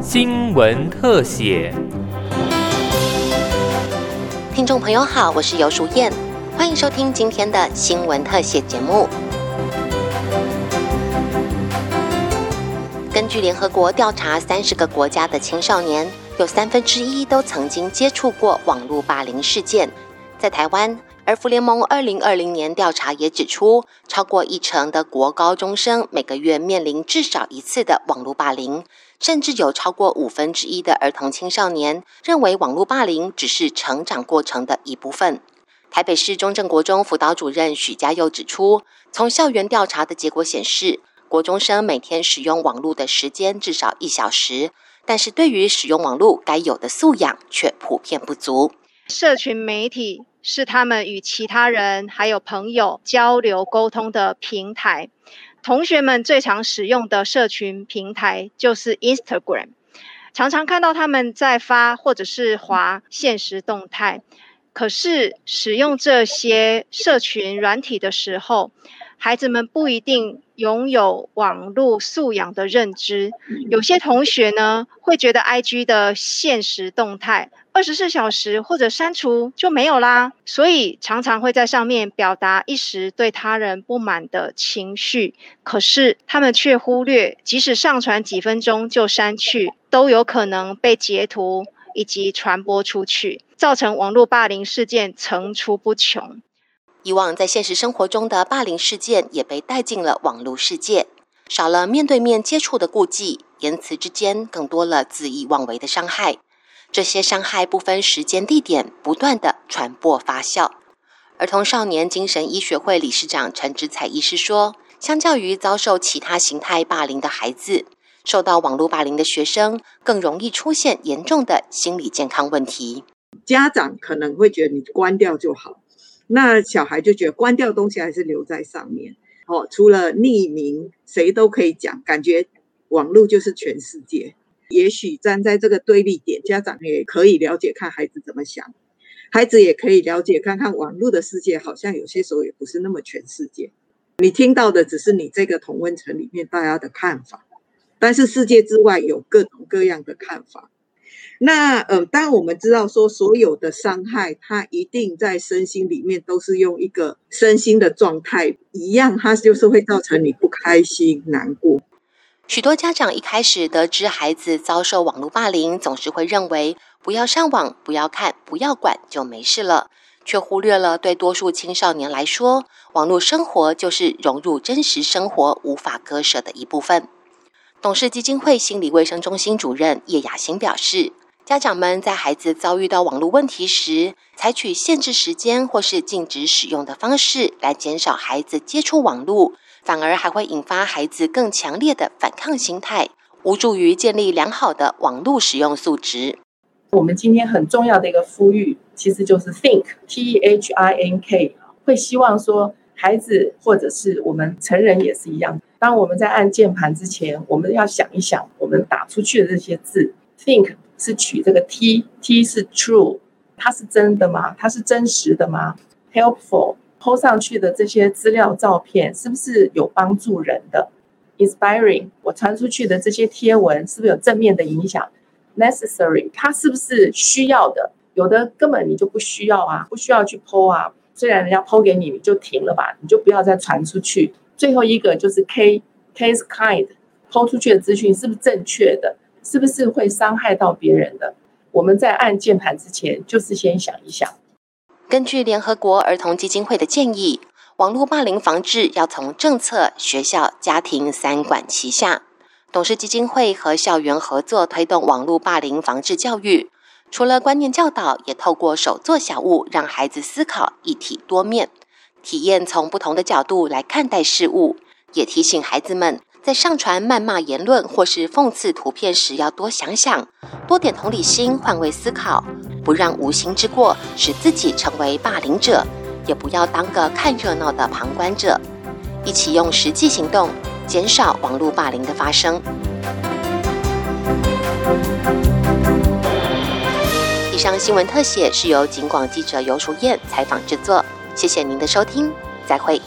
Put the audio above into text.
新闻特写。听众朋友好，我是尤淑燕，欢迎收听今天的新闻特写节目。根据联合国调查，三十个国家的青少年有三分之一都曾经接触过网络霸凌事件。在台湾，而福联盟二零二零年调查也指出，超过一成的国高中生每个月面临至少一次的网络霸凌，甚至有超过五分之一的儿童青少年认为网络霸凌只是成长过程的一部分。台北市中正国中辅导主任许家佑指出，从校园调查的结果显示。国中生每天使用网络的时间至少一小时，但是对于使用网络该有的素养却普遍不足。社群媒体是他们与其他人还有朋友交流沟通的平台。同学们最常使用的社群平台就是 Instagram，常常看到他们在发或者是滑现实动态。可是使用这些社群软体的时候，孩子们不一定拥有网络素养的认知。有些同学呢，会觉得 IG 的现实动态二十四小时或者删除就没有啦，所以常常会在上面表达一时对他人不满的情绪。可是他们却忽略，即使上传几分钟就删去，都有可能被截图以及传播出去，造成网络霸凌事件层出不穷。以往在现实生活中的霸凌事件也被带进了网络世界，少了面对面接触的顾忌，言辞之间更多了恣意妄为的伤害。这些伤害不分时间地点，不断的传播发酵。儿童少年精神医学会理事长陈志彩医师说，相较于遭受其他形态霸凌的孩子，受到网络霸凌的学生更容易出现严重的心理健康问题。家长可能会觉得你关掉就好。那小孩就觉得关掉东西还是留在上面，哦，除了匿名，谁都可以讲，感觉网络就是全世界。也许站在这个对立点，家长也可以了解看孩子怎么想，孩子也可以了解看看网络的世界，好像有些时候也不是那么全世界。你听到的只是你这个同温层里面大家的看法，但是世界之外有各种各样的看法。那呃，当然我们知道说，所有的伤害，它一定在身心里面都是用一个身心的状态一样，它就是会造成你不开心、难过。许多家长一开始得知孩子遭受网络霸凌，总是会认为不要上网、不要看、不要管就没事了，却忽略了对多数青少年来说，网络生活就是融入真实生活无法割舍的一部分。董事基金会心理卫生中心主任叶雅欣表示。家长们在孩子遭遇到网络问题时，采取限制时间或是禁止使用的方式来减少孩子接触网络，反而还会引发孩子更强烈的反抗心态，无助于建立良好的网络使用素质。我们今天很重要的一个呼吁，其实就是 think T H I N K，会希望说孩子或者是我们成人也是一样，当我们在按键盘之前，我们要想一想，我们打出去的这些字，think。是取这个 T，T 是 true，它是真的吗？它是真实的吗？Helpful，p 上去的这些资料照片是不是有帮助人的？Inspiring，我传出去的这些贴文是不是有正面的影响？Necessary，它是不是需要的？有的根本你就不需要啊，不需要去 po 啊。虽然人家 po 给你，你就停了吧，你就不要再传出去。最后一个就是 K，K is kind，po 出去的资讯是不是正确的？是不是会伤害到别人的？我们在按键盘之前，就是先想一想。根据联合国儿童基金会的建议，网络霸凌防治要从政策、学校、家庭三管齐下。董事基金会和校园合作推动网络霸凌防治教育，除了观念教导，也透过手作小物，让孩子思考一体多面，体验从不同的角度来看待事物，也提醒孩子们。在上传谩骂言论或是讽刺图片时，要多想想，多点同理心，换位思考，不让无心之过使自己成为霸凌者，也不要当个看热闹的旁观者，一起用实际行动减少网络霸凌的发生。以上新闻特写是由警广记者尤淑燕采访制作，谢谢您的收听，再会。